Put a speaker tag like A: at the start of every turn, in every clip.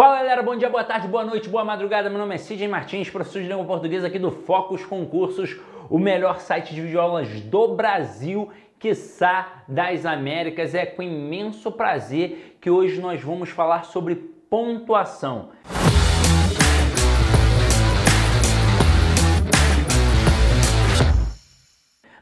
A: Fala galera, bom dia, boa tarde, boa noite, boa madrugada. Meu nome é Sidney Martins, professor de língua portuguesa aqui do Focus Concursos, o melhor site de videoaulas do Brasil, quiçá das Américas. É com imenso prazer que hoje nós vamos falar sobre pontuação.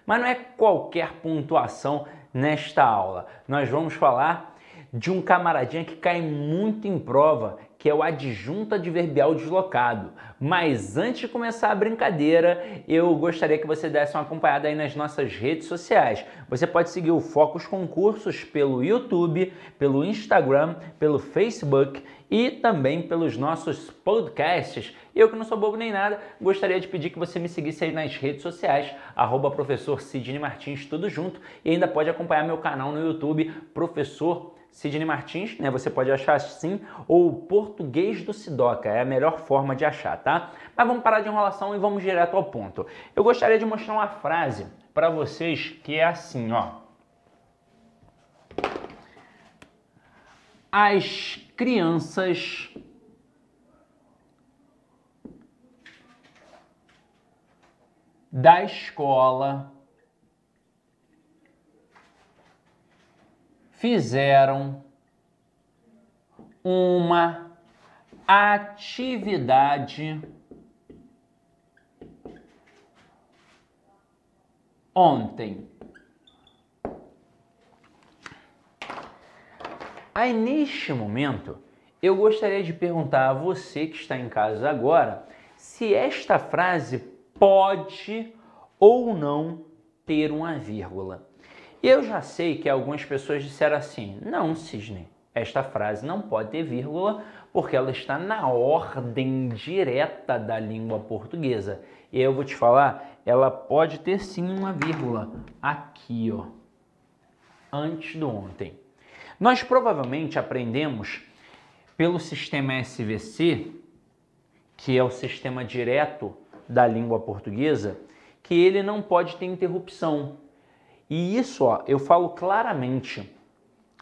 A: Mas não é qualquer pontuação nesta aula. Nós vamos falar de um camaradinha que cai muito em prova, que é o adjunto adverbial deslocado. Mas antes de começar a brincadeira, eu gostaria que você desse uma acompanhada aí nas nossas redes sociais. Você pode seguir o Focus Concursos pelo YouTube, pelo Instagram, pelo Facebook e também pelos nossos podcasts. Eu que não sou bobo nem nada, gostaria de pedir que você me seguisse aí nas redes sociais, arroba professor Sidney Martins, tudo junto, e ainda pode acompanhar meu canal no YouTube, Professor Sidney Martins, né? Você pode achar assim, ou Português do Sidoca, é a melhor forma de achar, tá? Mas vamos parar de enrolação e vamos direto ao ponto. Eu gostaria de mostrar uma frase para vocês que é assim, ó. As crianças da escola fizeram uma atividade ontem. Aí, neste momento, eu gostaria de perguntar a você que está em casa agora se esta frase pode ou não ter uma vírgula. E eu já sei que algumas pessoas disseram assim: não, Cisne, esta frase não pode ter vírgula porque ela está na ordem direta da língua portuguesa. E eu vou te falar, ela pode ter sim uma vírgula aqui, ó, antes do ontem. Nós provavelmente aprendemos pelo sistema SVC, que é o sistema direto da língua portuguesa, que ele não pode ter interrupção. E isso, ó, eu falo claramente,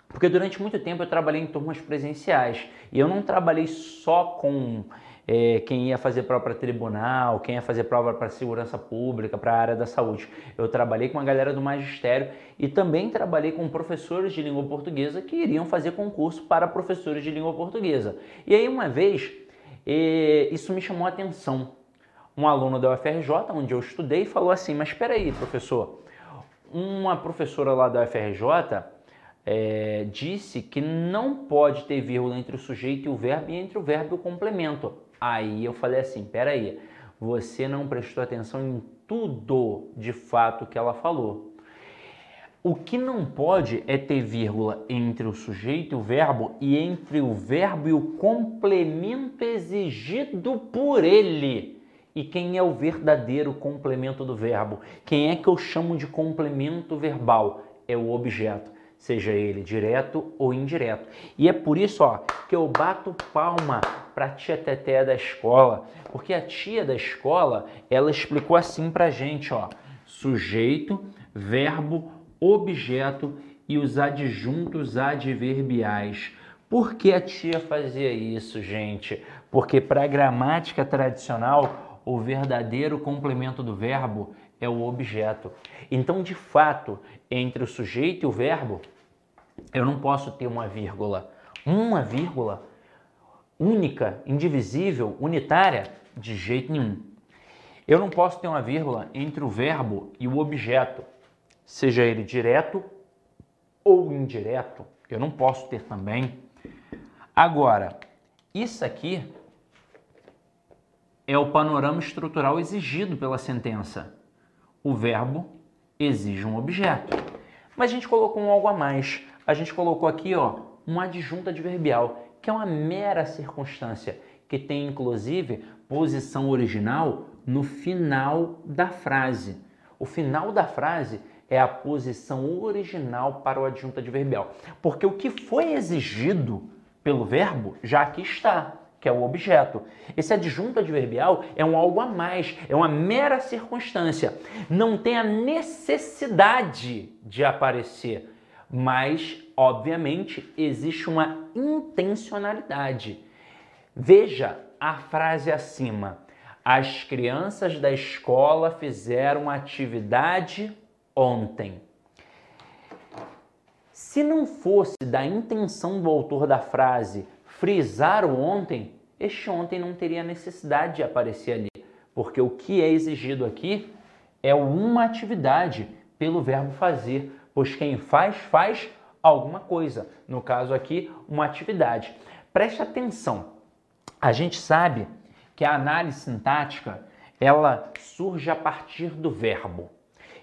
A: porque durante muito tempo eu trabalhei em turmas presenciais e eu não trabalhei só com é, quem ia fazer prova para tribunal, quem ia fazer prova para segurança pública, para a área da saúde. Eu trabalhei com a galera do magistério e também trabalhei com professores de língua portuguesa que iriam fazer concurso para professores de língua portuguesa. E aí uma vez é, isso me chamou a atenção. Um aluno da UFRJ, onde eu estudei, falou assim: Mas espera aí, professor uma professora lá da UFRJ é, disse que não pode ter vírgula entre o sujeito e o verbo e entre o verbo e o complemento. Aí eu falei assim, peraí, você não prestou atenção em tudo de fato que ela falou. O que não pode é ter vírgula entre o sujeito e o verbo e entre o verbo e o complemento exigido por ele. E quem é o verdadeiro complemento do verbo? Quem é que eu chamo de complemento verbal? É o objeto, seja ele direto ou indireto. E é por isso ó, que eu bato palma para a tia Teté da escola, porque a tia da escola ela explicou assim para gente, ó, sujeito, verbo, objeto e os adjuntos adverbiais. Por que a tia fazia isso, gente? Porque para a gramática tradicional o verdadeiro complemento do verbo é o objeto. Então, de fato, entre o sujeito e o verbo, eu não posso ter uma vírgula. Uma vírgula única, indivisível, unitária, de jeito nenhum. Eu não posso ter uma vírgula entre o verbo e o objeto, seja ele direto ou indireto. Eu não posso ter também. Agora, isso aqui é o panorama estrutural exigido pela sentença. O verbo exige um objeto. Mas a gente colocou um algo a mais. A gente colocou aqui, ó, um adjunto adverbial, que é uma mera circunstância, que tem inclusive posição original no final da frase. O final da frase é a posição original para o adjunto adverbial. Porque o que foi exigido pelo verbo já aqui está que é o objeto. Esse adjunto adverbial é um algo a mais, é uma mera circunstância. Não tem a necessidade de aparecer, mas, obviamente, existe uma intencionalidade. Veja a frase acima. As crianças da escola fizeram atividade ontem. Se não fosse da intenção do autor da frase frisar o ontem, este ontem não teria necessidade de aparecer ali, porque o que é exigido aqui é uma atividade pelo verbo fazer, pois quem faz, faz alguma coisa. No caso aqui, uma atividade. Preste atenção. A gente sabe que a análise sintática ela surge a partir do verbo.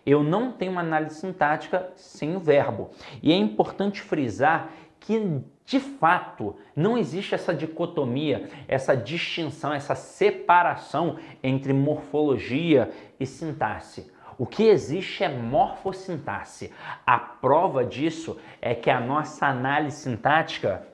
A: Eu não tenho uma análise sintática sem o verbo. E é importante frisar que, de fato, não existe essa dicotomia, essa distinção, essa separação entre morfologia e sintaxe. O que existe é morfossintaxe. A prova disso é que a nossa análise sintática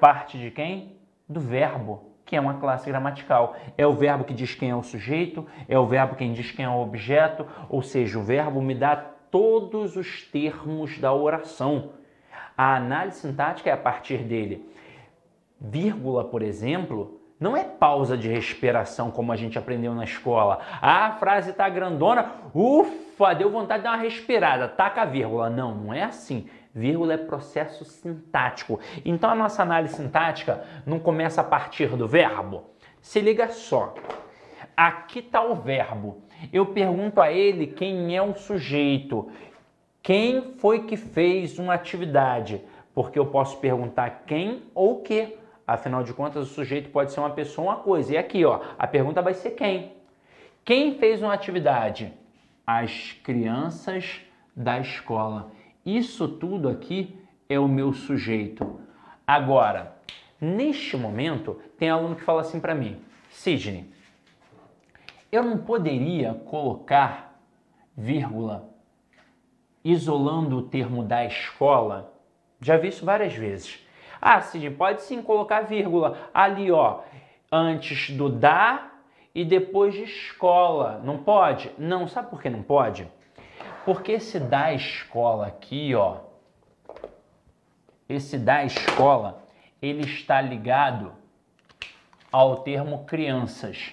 A: parte de quem? Do verbo, que é uma classe gramatical. É o verbo que diz quem é o sujeito, é o verbo quem diz quem é o objeto, ou seja, o verbo me dá todos os termos da oração. A análise sintática é a partir dele. Vírgula, por exemplo, não é pausa de respiração como a gente aprendeu na escola. Ah, a frase está grandona, ufa, deu vontade de dar uma respirada, taca a vírgula. Não, não é assim. Vírgula é processo sintático. Então a nossa análise sintática não começa a partir do verbo. Se liga só. Aqui está o verbo. Eu pergunto a ele quem é o sujeito. Quem foi que fez uma atividade? Porque eu posso perguntar quem ou que. Afinal de contas, o sujeito pode ser uma pessoa ou uma coisa. E aqui, ó, a pergunta vai ser quem? Quem fez uma atividade? As crianças da escola. Isso tudo aqui é o meu sujeito. Agora, neste momento, tem aluno que fala assim para mim: Sidney, eu não poderia colocar vírgula isolando o termo da escola? Já vi isso várias vezes. Ah, Sidney, pode sim colocar vírgula ali, ó, antes do da e depois de escola. Não pode? Não, sabe por que não pode? Porque esse da escola aqui, ó, esse da escola, ele está ligado ao termo crianças.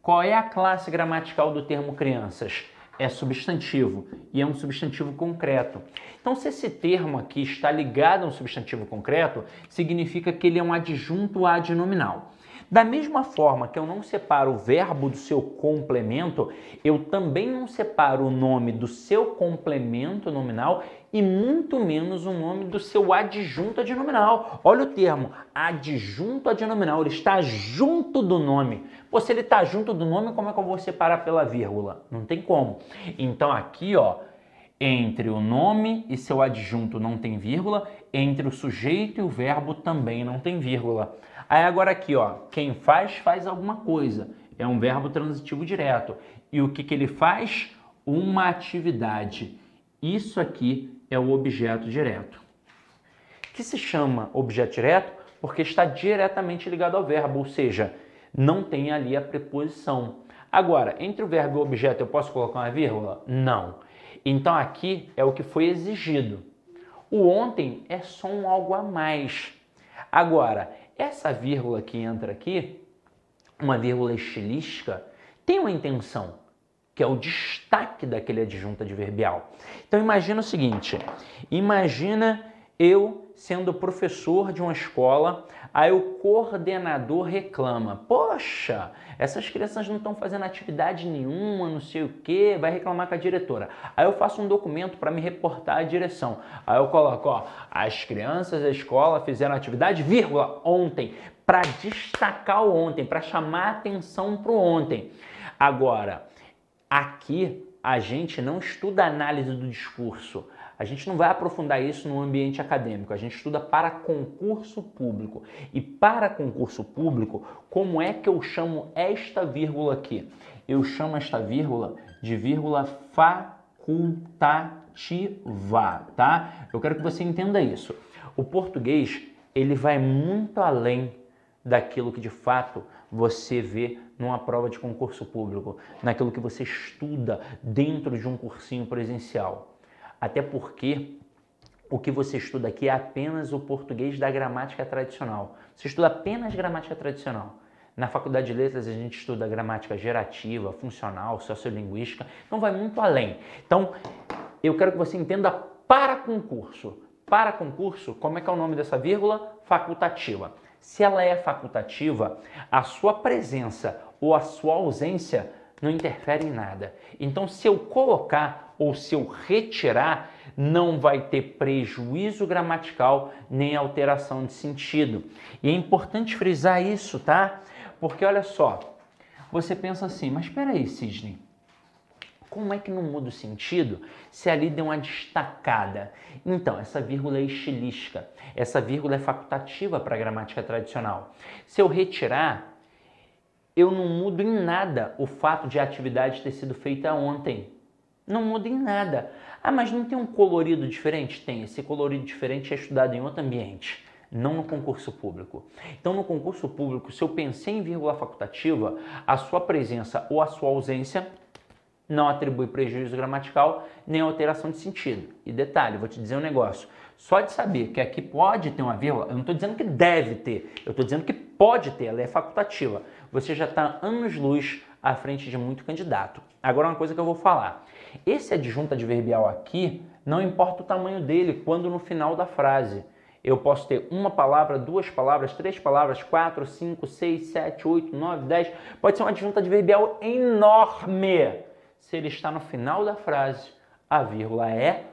A: Qual é a classe gramatical do termo crianças? É substantivo e é um substantivo concreto. Então, se esse termo aqui está ligado a um substantivo concreto, significa que ele é um adjunto adnominal. Da mesma forma que eu não separo o verbo do seu complemento, eu também não separo o nome do seu complemento nominal e muito menos o nome do seu adjunto adnominal. Olha o termo, adjunto adnominal, ele está junto do nome. Pô, se ele está junto do nome, como é que eu vou separar pela vírgula? Não tem como. Então aqui, ó, entre o nome e seu adjunto não tem vírgula, entre o sujeito e o verbo também não tem vírgula. Aí agora aqui, ó, quem faz, faz alguma coisa. É um verbo transitivo direto. E o que, que ele faz? Uma atividade. Isso aqui é o objeto direto. Que se chama objeto direto porque está diretamente ligado ao verbo, ou seja, não tem ali a preposição. Agora, entre o verbo e o objeto eu posso colocar uma vírgula? Não. Então aqui é o que foi exigido. O ontem é só um algo a mais. Agora, essa vírgula que entra aqui, uma vírgula estilística, tem uma intenção, que é o destaque daquele adjunto adverbial. Então imagina o seguinte, imagina eu sendo professor de uma escola, aí o coordenador reclama: Poxa, essas crianças não estão fazendo atividade nenhuma, não sei o que, vai reclamar com a diretora. Aí eu faço um documento para me reportar à direção. Aí eu coloco: ó, as crianças da escola fizeram atividade, vírgula, ontem, para destacar o ontem, para chamar atenção para o ontem. Agora, aqui a gente não estuda análise do discurso a gente não vai aprofundar isso no ambiente acadêmico, a gente estuda para concurso público. E para concurso público, como é que eu chamo esta vírgula aqui? Eu chamo esta vírgula de vírgula facultativa, tá? Eu quero que você entenda isso. O português, ele vai muito além daquilo que de fato você vê numa prova de concurso público, naquilo que você estuda dentro de um cursinho presencial. Até porque o que você estuda aqui é apenas o português da gramática tradicional. Você estuda apenas gramática tradicional. Na faculdade de letras a gente estuda gramática gerativa, funcional, sociolinguística, então vai muito além. Então, eu quero que você entenda para concurso. Para concurso, como é que é o nome dessa vírgula? Facultativa. Se ela é facultativa, a sua presença ou a sua ausência não interfere em nada. Então, se eu colocar ou se eu retirar, não vai ter prejuízo gramatical nem alteração de sentido. E é importante frisar isso, tá? Porque olha só, você pensa assim, mas espera aí, Sidney, como é que não muda o sentido se ali deu uma destacada? Então, essa vírgula é estilística, essa vírgula é facultativa para a gramática tradicional. Se eu retirar, eu não mudo em nada o fato de a atividade ter sido feita ontem. Não muda em nada. Ah, mas não tem um colorido diferente? Tem. Esse colorido diferente é estudado em outro ambiente, não no concurso público. Então, no concurso público, se eu pensei em vírgula facultativa, a sua presença ou a sua ausência não atribui prejuízo gramatical nem alteração de sentido. E detalhe, vou te dizer um negócio. Só de saber que aqui pode ter uma vírgula, eu não estou dizendo que deve ter, eu estou dizendo que pode ter, ela é facultativa. Você já está anos-luz à frente de muito candidato. Agora, uma coisa que eu vou falar. Esse adjunto adverbial aqui, não importa o tamanho dele, quando no final da frase. Eu posso ter uma palavra, duas palavras, três palavras, quatro, cinco, seis, sete, oito, nove, dez. Pode ser um adjunto adverbial enorme. Se ele está no final da frase, a vírgula é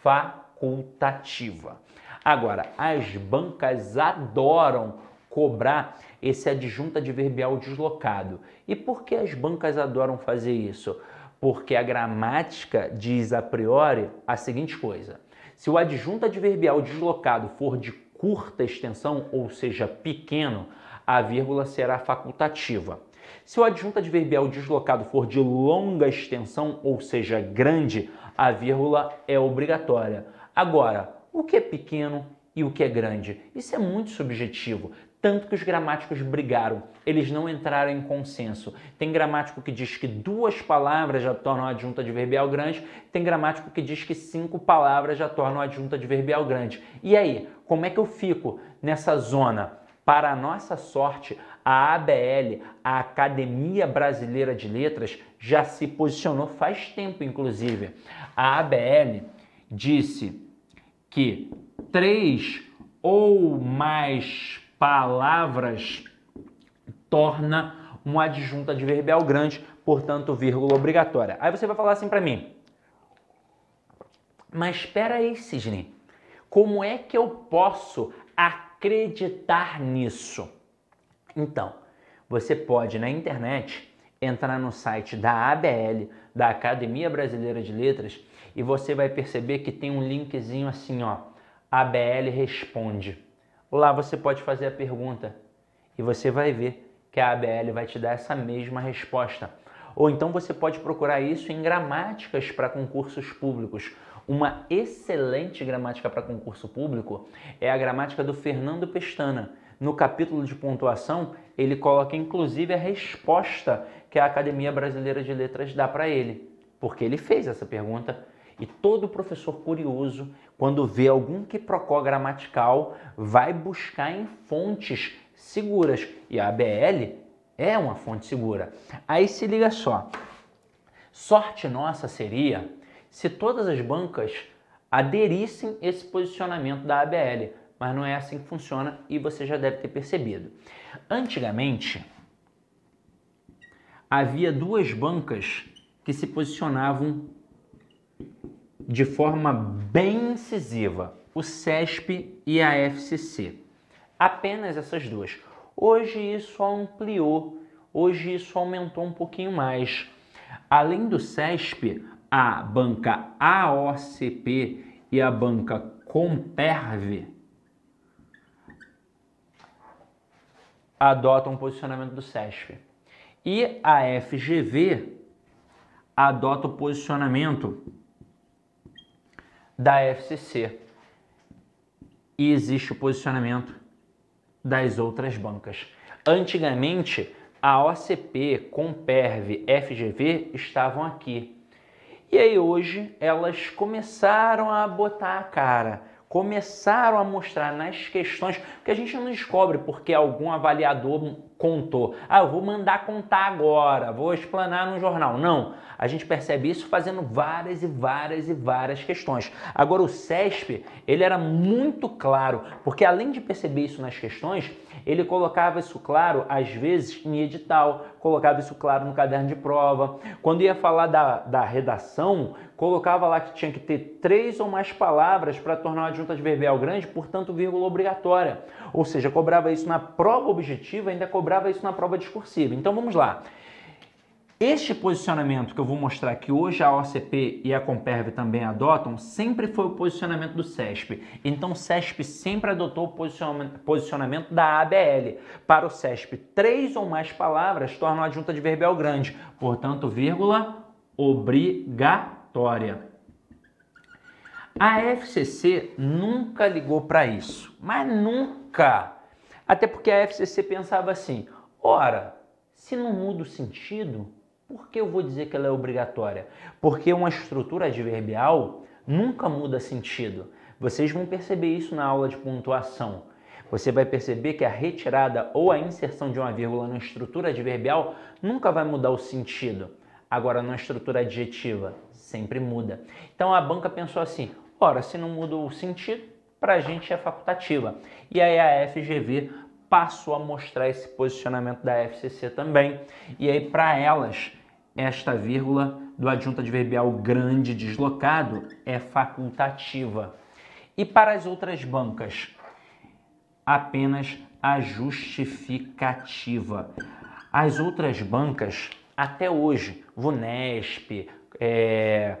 A: facultativa. Agora, as bancas adoram cobrar esse adjunto adverbial deslocado. E por que as bancas adoram fazer isso? Porque a gramática diz a priori a seguinte coisa: se o adjunto adverbial deslocado for de curta extensão, ou seja, pequeno, a vírgula será facultativa. Se o adjunto adverbial deslocado for de longa extensão, ou seja, grande, a vírgula é obrigatória. Agora, o que é pequeno e o que é grande? Isso é muito subjetivo tanto que os gramáticos brigaram, eles não entraram em consenso. Tem gramático que diz que duas palavras já tornam a adjunta adverbial grande, tem gramático que diz que cinco palavras já tornam a adjunta adverbial grande. E aí, como é que eu fico nessa zona? Para a nossa sorte, a ABL, a Academia Brasileira de Letras, já se posicionou faz tempo, inclusive. A ABL disse que três ou mais palavras torna um adjunto adverbial grande, portanto, vírgula obrigatória. Aí você vai falar assim para mim, mas espera aí, Sidney, como é que eu posso acreditar nisso? Então, você pode na internet entrar no site da ABL, da Academia Brasileira de Letras, e você vai perceber que tem um linkzinho assim, ó, ABL responde. Lá você pode fazer a pergunta e você vai ver que a ABL vai te dar essa mesma resposta. Ou então você pode procurar isso em gramáticas para concursos públicos. Uma excelente gramática para concurso público é a gramática do Fernando Pestana. No capítulo de pontuação, ele coloca inclusive a resposta que a Academia Brasileira de Letras dá para ele, porque ele fez essa pergunta e todo professor curioso, quando vê algum quiprocó gramatical, vai buscar em fontes seguras. E a ABL é uma fonte segura. Aí se liga só. Sorte nossa seria se todas as bancas aderissem esse posicionamento da ABL, mas não é assim que funciona e você já deve ter percebido. Antigamente, havia duas bancas que se posicionavam de forma bem incisiva, o CESP e a FCC. Apenas essas duas. Hoje isso ampliou, hoje isso aumentou um pouquinho mais. Além do CESP, a banca AOCP e a banca Comperv adotam o posicionamento do CESP. E a FGV adota o posicionamento da FCC e existe o posicionamento das outras bancas. Antigamente, a OCP, Comperv, FGV estavam aqui. E aí hoje elas começaram a botar a cara, começaram a mostrar nas questões, que a gente não descobre porque algum avaliador contou. Ah, eu vou mandar contar agora, vou explanar no jornal. Não, a gente percebe isso fazendo várias e várias e várias questões. Agora o CESP, ele era muito claro, porque além de perceber isso nas questões, ele colocava isso claro, às vezes, em edital, colocava isso claro no caderno de prova. Quando ia falar da, da redação, colocava lá que tinha que ter três ou mais palavras para tornar uma adjunta adverbial grande, portanto, vírgula obrigatória. Ou seja, cobrava isso na prova objetiva, ainda cobrava isso na prova discursiva. Então vamos lá. Este posicionamento que eu vou mostrar que hoje a OCP e a Comperv também adotam, sempre foi o posicionamento do CESP. Então o CESP sempre adotou o posicionamento, da ABL. Para o CESP, três ou mais palavras tornam a adjunta adverbial grande. Portanto, vírgula, obrigatória. A FCC nunca ligou para isso, mas nunca. Até porque a FCC pensava assim: ora, se não muda o sentido, por que eu vou dizer que ela é obrigatória? Porque uma estrutura adverbial nunca muda sentido. Vocês vão perceber isso na aula de pontuação. Você vai perceber que a retirada ou a inserção de uma vírgula na estrutura adverbial nunca vai mudar o sentido. Agora, na estrutura adjetiva, sempre muda. Então a banca pensou assim: ora, se não muda o sentido, para a gente é facultativa. E aí a FGV passou a mostrar esse posicionamento da FCC também. E aí, para elas, esta vírgula do adjunto adverbial grande deslocado é facultativa. E para as outras bancas, apenas a justificativa. As outras bancas, até hoje, VUNESP, é,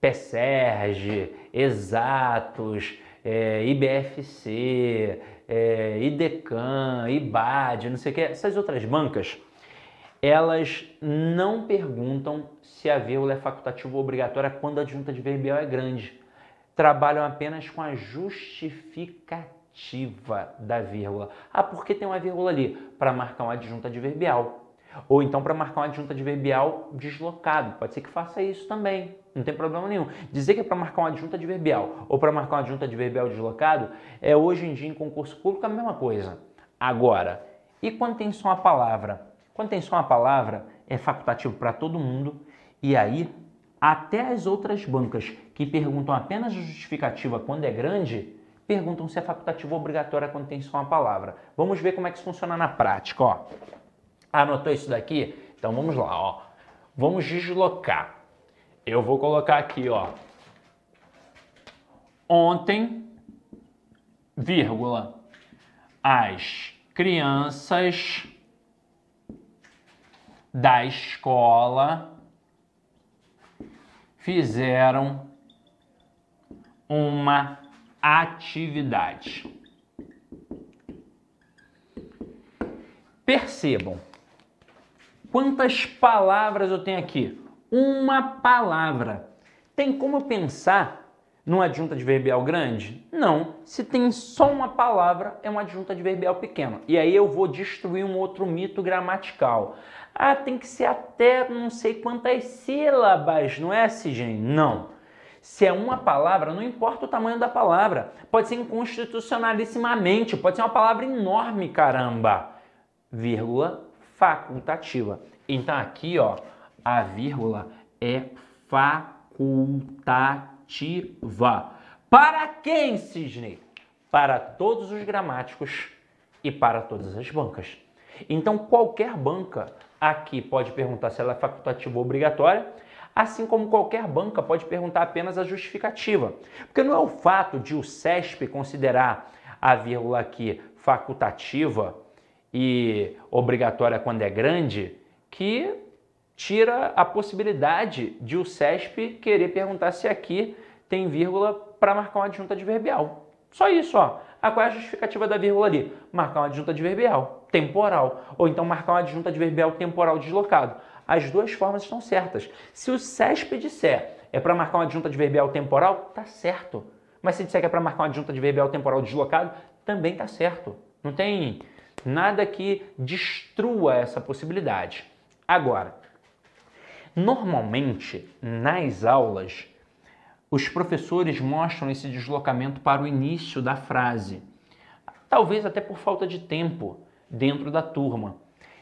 A: PSERG, Exatos, é, IBFC, é, IDECAN, IBAD, não sei o que, essas outras bancas, elas não perguntam se a vírgula é facultativa ou obrigatória quando a adjunta adverbial é grande. Trabalham apenas com a justificativa da vírgula. Ah, por que tem uma vírgula ali? Para marcar uma adjunta adverbial. Ou então para marcar uma adjunta adverbial deslocado. Pode ser que faça isso também. Não tem problema nenhum. Dizer que é para marcar uma adjunta adverbial ou para marcar uma adjunta adverbial deslocado é hoje em dia em concurso público a mesma coisa. Agora, e quando tem só a palavra? Quando tem só uma palavra, é facultativo para todo mundo. E aí, até as outras bancas que perguntam apenas a justificativa quando é grande, perguntam se é facultativo ou quando tem só uma palavra. Vamos ver como é que isso funciona na prática. Ó. Anotou isso daqui? Então vamos lá. Ó. Vamos deslocar. Eu vou colocar aqui, ó. Ontem, vírgula, as crianças da escola fizeram uma atividade. Percebam quantas palavras eu tenho aqui. Uma palavra. Tem como pensar numa adjunta adverbial grande? Não. Se tem só uma palavra, é uma adjunta adverbial pequena. E aí eu vou destruir um outro mito gramatical. Ah, tem que ser até não sei quantas sílabas, não é, Sigem? Não. Se é uma palavra, não importa o tamanho da palavra. Pode ser inconstitucionalissimamente, pode ser uma palavra enorme, caramba. Vírgula facultativa. Então aqui, ó, a vírgula é facultativa. Para quem, Cisne? Para todos os gramáticos e para todas as bancas. Então, qualquer banca aqui pode perguntar se ela é facultativa ou obrigatória, assim como qualquer banca pode perguntar apenas a justificativa. Porque não é o fato de o CESP considerar a vírgula aqui facultativa e obrigatória quando é grande que tira a possibilidade de o CESP querer perguntar se aqui tem vírgula para marcar uma adjunta adverbial. Só isso, ó. Ah, qual é a justificativa da vírgula ali? Marcar uma adjunta adverbial temporal. Ou então marcar uma adjunta adverbial temporal deslocado. As duas formas estão certas. Se o CESP disser é para marcar uma adjunta adverbial temporal, tá certo. Mas se disser que é para marcar uma adjunta adverbial temporal deslocado, também tá certo. Não tem nada que destrua essa possibilidade. Agora, normalmente nas aulas os professores mostram esse deslocamento para o início da frase, talvez até por falta de tempo dentro da turma.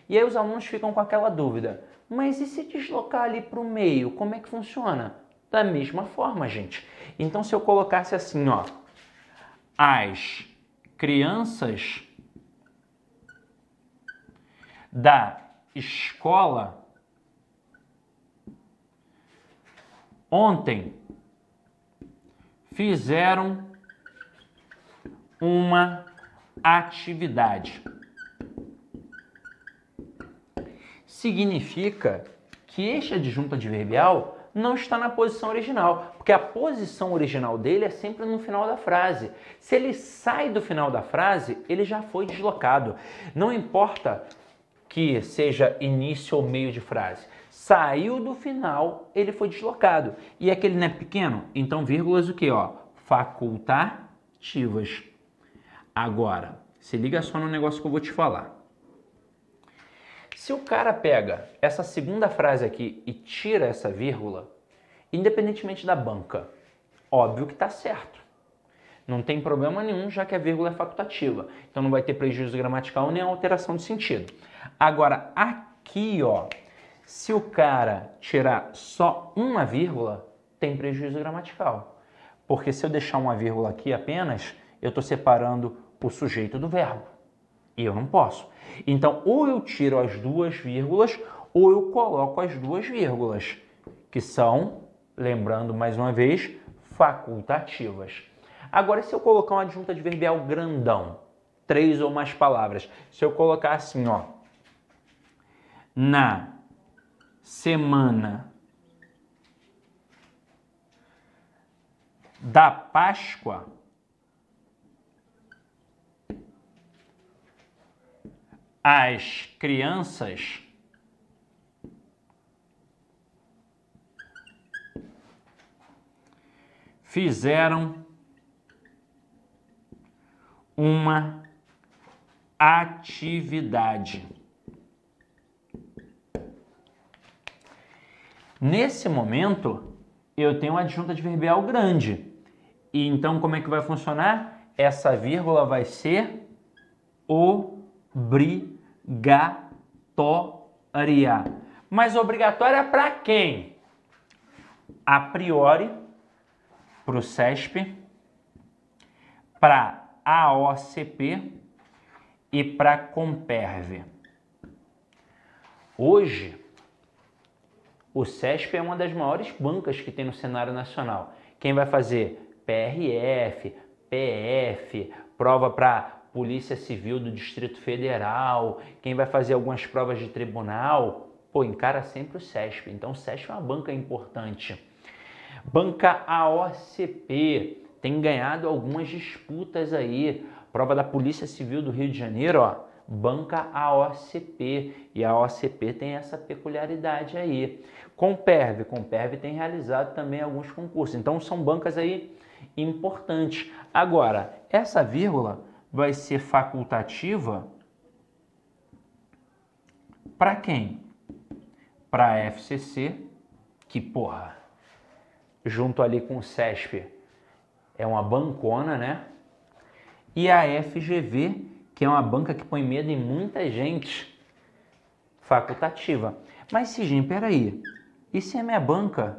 A: E aí os alunos ficam com aquela dúvida: mas e se deslocar ali para o meio, como é que funciona? Da mesma forma, gente. Então, se eu colocasse assim, ó, as crianças da escola ontem fizeram uma atividade. Significa que este adjunto adverbial não está na posição original, porque a posição original dele é sempre no final da frase. Se ele sai do final da frase, ele já foi deslocado. Não importa que seja início ou meio de frase. Saiu do final, ele foi deslocado. E aquele não é pequeno? Então, vírgulas o que? Ó? Facultativas. Agora, se liga só no negócio que eu vou te falar. Se o cara pega essa segunda frase aqui e tira essa vírgula, independentemente da banca, óbvio que está certo. Não tem problema nenhum, já que a vírgula é facultativa. Então não vai ter prejuízo gramatical nem alteração de sentido. Agora, aqui, ó, se o cara tirar só uma vírgula, tem prejuízo gramatical. Porque se eu deixar uma vírgula aqui apenas, eu estou separando o sujeito do verbo. E eu não posso. Então, ou eu tiro as duas vírgulas, ou eu coloco as duas vírgulas, que são, lembrando mais uma vez, facultativas. Agora, se eu colocar uma adjunta adverbial grandão, três ou mais palavras, se eu colocar assim, ó, na semana da Páscoa, as crianças fizeram uma atividade. Nesse momento, eu tenho uma adjunta adverbial grande. E então, como é que vai funcionar? Essa vírgula vai ser obrigatória. Mas obrigatória para quem? A priori, para o CESP, para a OCP e para a Comperv. Hoje, o CESP é uma das maiores bancas que tem no cenário nacional. Quem vai fazer PRF, PF, prova para Polícia Civil do Distrito Federal, quem vai fazer algumas provas de tribunal, pô, encara sempre o CESP. Então o CESP é uma banca importante. Banca AOCP tem ganhado algumas disputas aí. Prova da Polícia Civil do Rio de Janeiro, ó, banca AOCP. E a AOCP tem essa peculiaridade aí. Comperv, Comperv tem realizado também alguns concursos. Então são bancas aí importantes. Agora, essa vírgula vai ser facultativa para quem? Para a FCC, que porra, junto ali com o CESP, é uma bancona, né? E a FGV, que é uma banca que põe medo em muita gente, facultativa. Mas, Sigim, peraí, e se a minha banca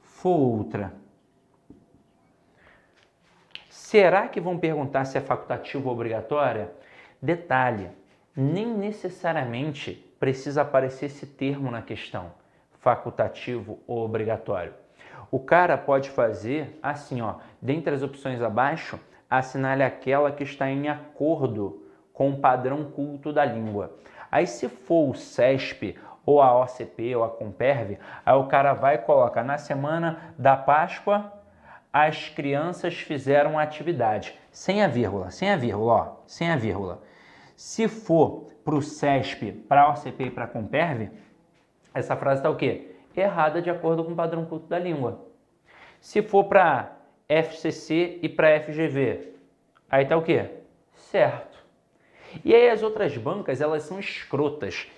A: for outra? Será que vão perguntar se é facultativo ou obrigatória? Detalhe, nem necessariamente precisa aparecer esse termo na questão, facultativo ou obrigatório. O cara pode fazer assim, ó, dentre as opções abaixo, assinale aquela que está em acordo com o padrão culto da língua. Aí se for o CESP ou a OCP ou a Comperv, aí o cara vai colocar na semana da Páscoa as crianças fizeram atividade, sem a vírgula, sem a vírgula, ó, sem a vírgula. Se for para o CESP, para a OCP e para a Comperv, essa frase está o quê? Errada de acordo com o padrão culto da língua. Se for para FCC e para FGV, aí está o quê? Certo. E aí as outras bancas, elas são escrotas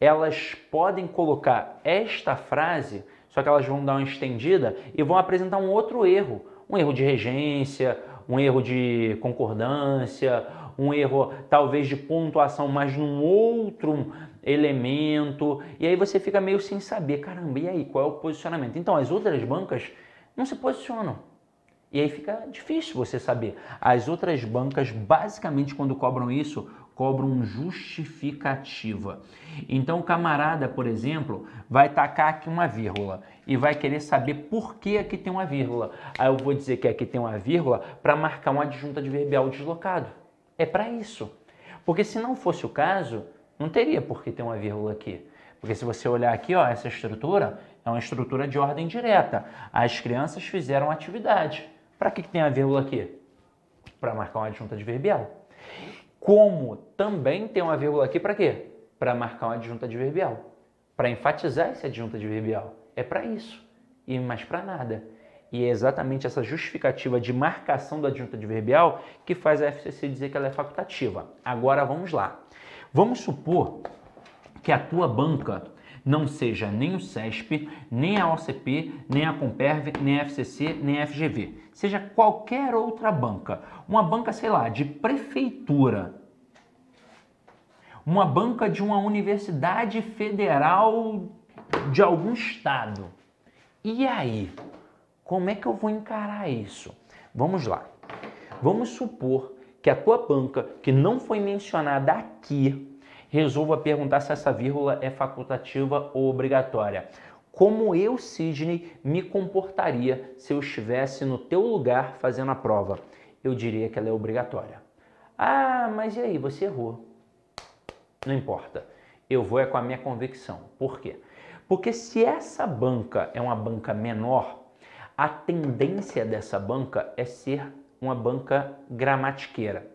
A: elas podem colocar esta frase, só que elas vão dar uma estendida e vão apresentar um outro erro, um erro de regência, um erro de concordância, um erro talvez de pontuação, mas num outro elemento, e aí você fica meio sem saber, caramba, e aí, qual é o posicionamento? Então, as outras bancas não se posicionam. E aí fica difícil você saber. As outras bancas, basicamente, quando cobram isso, cobram justificativa. Então, o camarada, por exemplo, vai tacar aqui uma vírgula e vai querer saber por que aqui tem uma vírgula. Aí eu vou dizer que aqui tem uma vírgula para marcar uma adjunta adverbial deslocado. É para isso. Porque se não fosse o caso, não teria por que ter uma vírgula aqui. Porque se você olhar aqui, ó, essa estrutura é uma estrutura de ordem direta. As crianças fizeram atividade. Para que, que tem a vírgula aqui? Para marcar uma adjunta adverbial. Como também tem uma vírgula aqui para quê? Para marcar uma adjunta adverbial. Para enfatizar esse adjunta adverbial. É para isso. E mais para nada. E é exatamente essa justificativa de marcação da adjunta adverbial que faz a FCC dizer que ela é facultativa. Agora vamos lá. Vamos supor que a tua banca não seja nem o CESP, nem a OCP, nem a Comperv, nem a FCC, nem a FGV. Seja qualquer outra banca. Uma banca, sei lá, de prefeitura. Uma banca de uma universidade federal de algum estado. E aí? Como é que eu vou encarar isso? Vamos lá. Vamos supor que a tua banca, que não foi mencionada aqui, resolva perguntar se essa vírgula é facultativa ou obrigatória. Como eu, Sidney, me comportaria se eu estivesse no teu lugar fazendo a prova? Eu diria que ela é obrigatória. Ah, mas e aí, você errou. Não importa. Eu vou é com a minha convicção. Por quê? Porque se essa banca é uma banca menor, a tendência dessa banca é ser uma banca gramatiqueira.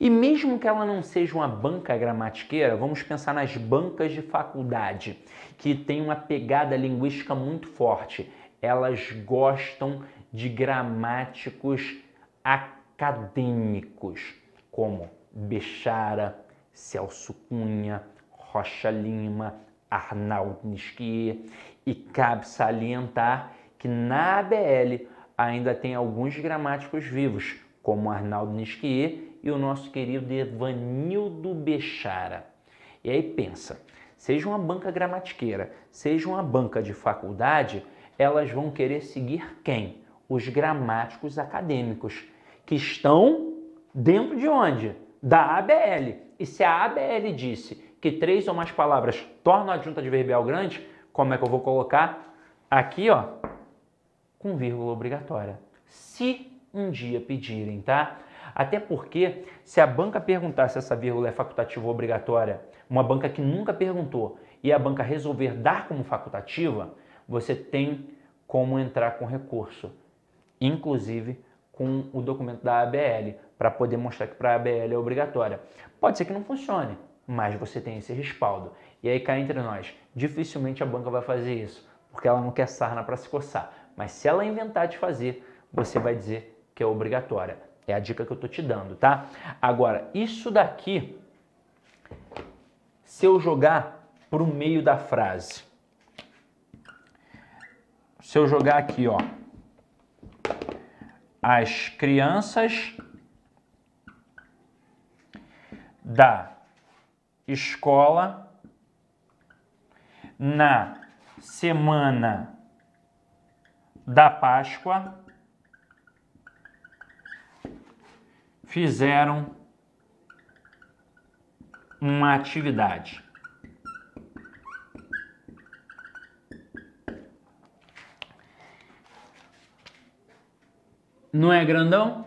A: E mesmo que ela não seja uma banca gramatiqueira, vamos pensar nas bancas de faculdade, que tem uma pegada linguística muito forte. Elas gostam de gramáticos acadêmicos, como Bechara, Celso Cunha, Rocha Lima, Arnaldo Nisquier. E cabe salientar que na ABL ainda tem alguns gramáticos vivos, como Arnaldo Nisquier e o nosso querido Evanildo Bechara. E aí pensa, seja uma banca gramatiqueira, seja uma banca de faculdade, elas vão querer seguir quem? Os gramáticos acadêmicos, que estão dentro de onde? Da ABL. E se a ABL disse que três ou mais palavras tornam a adjunta adverbial grande, como é que eu vou colocar? Aqui, ó, com vírgula obrigatória. Se um dia pedirem, tá? Até porque, se a banca perguntar se essa vírgula é facultativa ou obrigatória, uma banca que nunca perguntou, e a banca resolver dar como facultativa, você tem como entrar com recurso, inclusive com o documento da ABL, para poder mostrar que para a ABL é obrigatória. Pode ser que não funcione, mas você tem esse respaldo. E aí cá entre nós, dificilmente a banca vai fazer isso, porque ela não quer sarna para se coçar. Mas se ela inventar de fazer, você vai dizer que é obrigatória. É a dica que eu estou te dando, tá? Agora, isso daqui, se eu jogar para o meio da frase, se eu jogar aqui, ó, as crianças da escola na semana da Páscoa fizeram uma atividade. Não é grandão?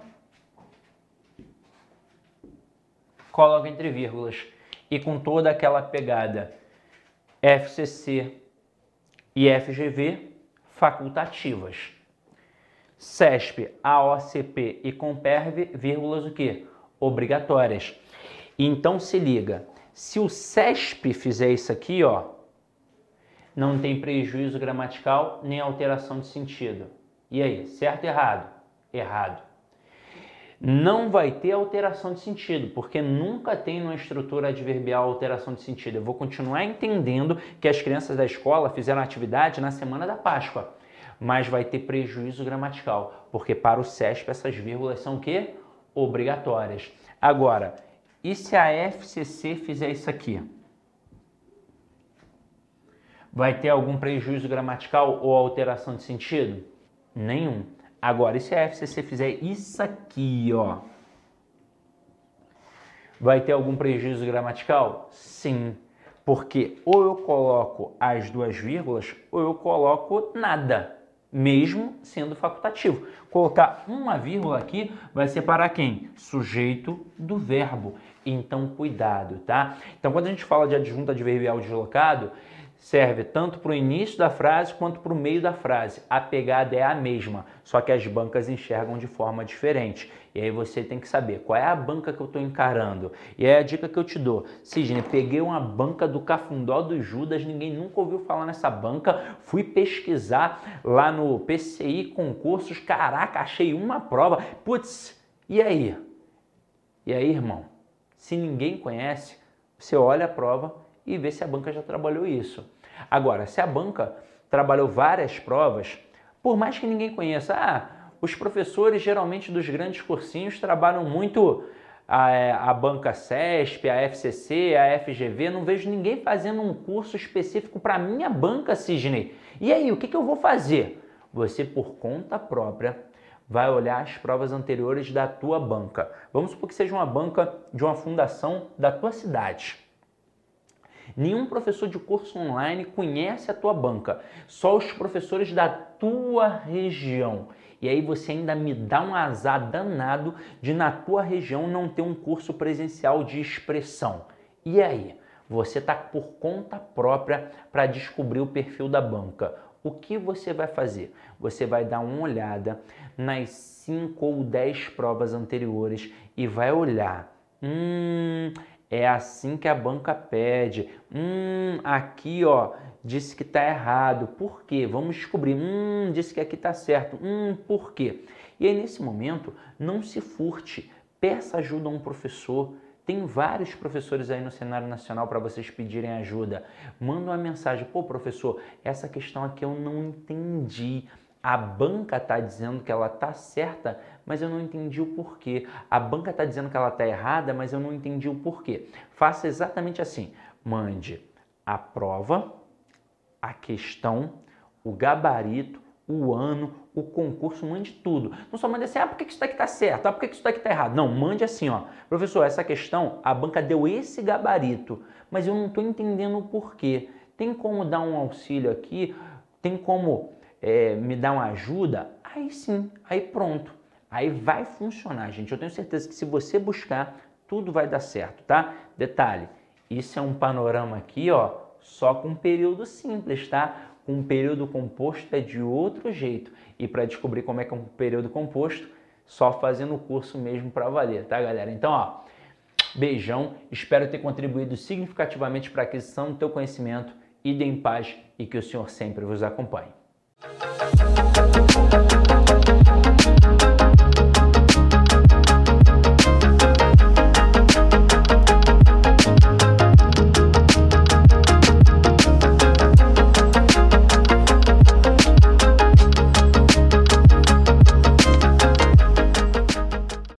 A: Coloca entre vírgulas e com toda aquela pegada FCC e FGV facultativas. CESP, AOCP e Comperv, vírgulas o quê? Obrigatórias. Então se liga, se o CESP fizer isso aqui, ó, não tem prejuízo gramatical nem alteração de sentido. E aí, certo ou errado? Errado. não vai ter alteração de sentido, porque nunca tem numa estrutura adverbial alteração de sentido. Eu vou continuar entendendo que as crianças da escola fizeram atividade na semana da Páscoa, mas vai ter prejuízo gramatical, porque para o CESP essas vírgulas são o quê? Obrigatórias. Agora, e se a FCC fizer isso aqui? Vai ter algum prejuízo gramatical ou alteração de sentido? Nenhum. Agora, e se a FCC fizer isso aqui, ó? Vai ter algum prejuízo gramatical? Sim, porque ou eu coloco as duas vírgulas ou eu coloco nada, mesmo sendo facultativo. Colocar uma vírgula aqui vai separar quem? Sujeito do verbo. Então, cuidado, tá? Então, quando a gente fala de adjunto adverbial deslocado, serve tanto para o início da frase quanto para o meio da frase. A pegada é a mesma, só que as bancas enxergam de forma diferente. E aí você tem que saber qual é a banca que eu estou encarando. E é a dica que eu te dou. Sidney, peguei uma banca do Cafundó do Judas, ninguém nunca ouviu falar nessa banca. Fui pesquisar lá no PCI concursos, caraca, achei uma prova. Putz, e aí? E aí, irmão? Se ninguém conhece, você olha a prova e ver se a banca já trabalhou isso. Agora, se a banca trabalhou várias provas, por mais que ninguém conheça, ah, os professores geralmente dos grandes cursinhos trabalham muito a, é, a banca CESP, a FCC, a FGV, não vejo ninguém fazendo um curso específico para minha banca, Sidney. E aí, o que, que eu vou fazer? Você, por conta própria, vai olhar as provas anteriores da tua banca. Vamos supor que seja uma banca de uma fundação da tua cidade. Nenhum professor de curso online conhece a tua banca, só os professores da tua região. E aí você ainda me dá um azar danado de na tua região não ter um curso presencial de expressão. E aí? Você está por conta própria para descobrir o perfil da banca. O que você vai fazer? Você vai dar uma olhada nas 5 ou 10 provas anteriores e vai olhar. Hum, é assim que a banca pede. Hum, aqui ó, disse que está errado. Por quê? Vamos descobrir. Hum, disse que aqui está certo. Hum, por quê? E aí nesse momento, não se furte. Peça ajuda a um professor. Tem vários professores aí no cenário nacional para vocês pedirem ajuda. Manda uma mensagem. Pô, professor, essa questão aqui eu não entendi. A banca está dizendo que ela está certa, mas eu não entendi o porquê. A banca está dizendo que ela está errada, mas eu não entendi o porquê. Faça exatamente assim: mande a prova, a questão, o gabarito, o ano, o concurso, mande tudo. Não só mande assim, ah, por que isso daqui está certo? Ah, por que isso daqui está errado? Não, mande assim, ó. Professor, essa questão, a banca deu esse gabarito, mas eu não estou entendendo o porquê. Tem como dar um auxílio aqui? Tem como é, me dar uma ajuda, aí sim, aí pronto. Aí vai funcionar, gente. Eu tenho certeza que se você buscar, tudo vai dar certo, tá? Detalhe, isso é um panorama aqui, ó, só com período simples, tá? Com um período composto é de outro jeito. E para descobrir como é que é um período composto, só fazendo o curso mesmo para valer, tá, galera? Então, ó, beijão. Espero ter contribuído significativamente para a aquisição do teu conhecimento. Ide em paz e que o Senhor sempre vos acompanhe. Thank you.